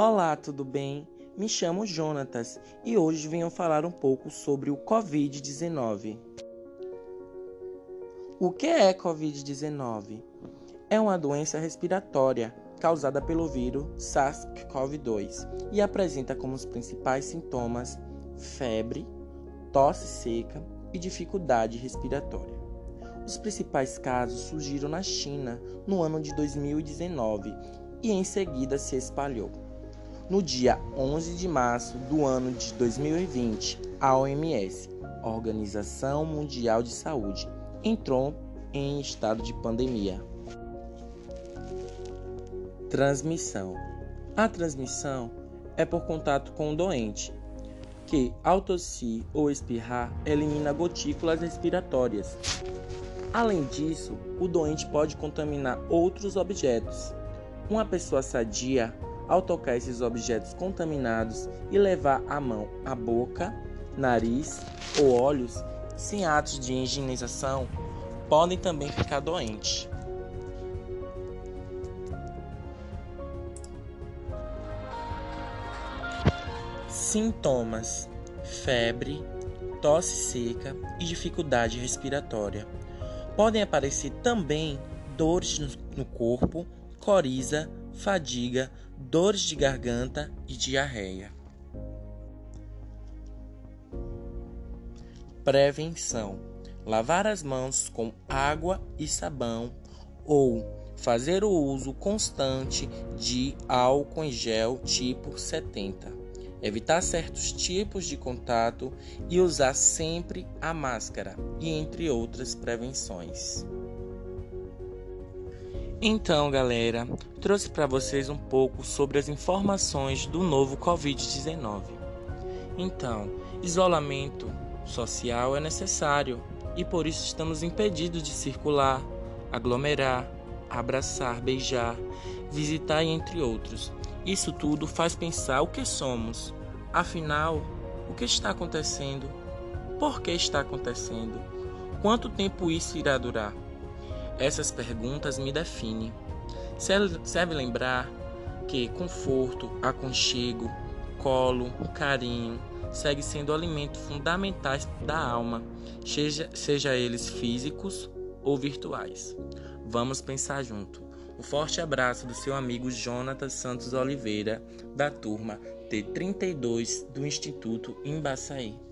Olá, tudo bem? Me chamo Jonatas e hoje venho falar um pouco sobre o Covid-19. O que é Covid-19? É uma doença respiratória causada pelo vírus SARS-CoV-2 e apresenta como os principais sintomas febre, tosse seca e dificuldade respiratória. Os principais casos surgiram na China no ano de 2019 e em seguida se espalhou. No dia 11 de março do ano de 2020, a OMS, Organização Mundial de Saúde, entrou em estado de pandemia. Transmissão: A transmissão é por contato com o doente, que, ao tossir ou espirrar, elimina gotículas respiratórias. Além disso, o doente pode contaminar outros objetos. Uma pessoa sadia ao tocar esses objetos contaminados e levar a mão à boca, nariz ou olhos sem atos de higienização, podem também ficar doentes. Sintomas: febre, tosse seca e dificuldade respiratória. Podem aparecer também dores no corpo, coriza, fadiga, dores de garganta e diarreia. Prevenção: lavar as mãos com água e sabão ou fazer o uso constante de álcool em gel tipo 70. Evitar certos tipos de contato e usar sempre a máscara, e entre outras prevenções. Então, galera, trouxe para vocês um pouco sobre as informações do novo Covid-19. Então, isolamento social é necessário e por isso estamos impedidos de circular, aglomerar, abraçar, beijar, visitar entre outros. Isso tudo faz pensar o que somos. Afinal, o que está acontecendo? Por que está acontecendo? Quanto tempo isso irá durar? Essas perguntas me definem. Serve lembrar que conforto, aconchego, colo, carinho segue sendo alimentos fundamentais da alma, seja, seja eles físicos ou virtuais. Vamos pensar junto. Um forte abraço do seu amigo Jonatas Santos Oliveira, da turma T32 do Instituto Embaçaí.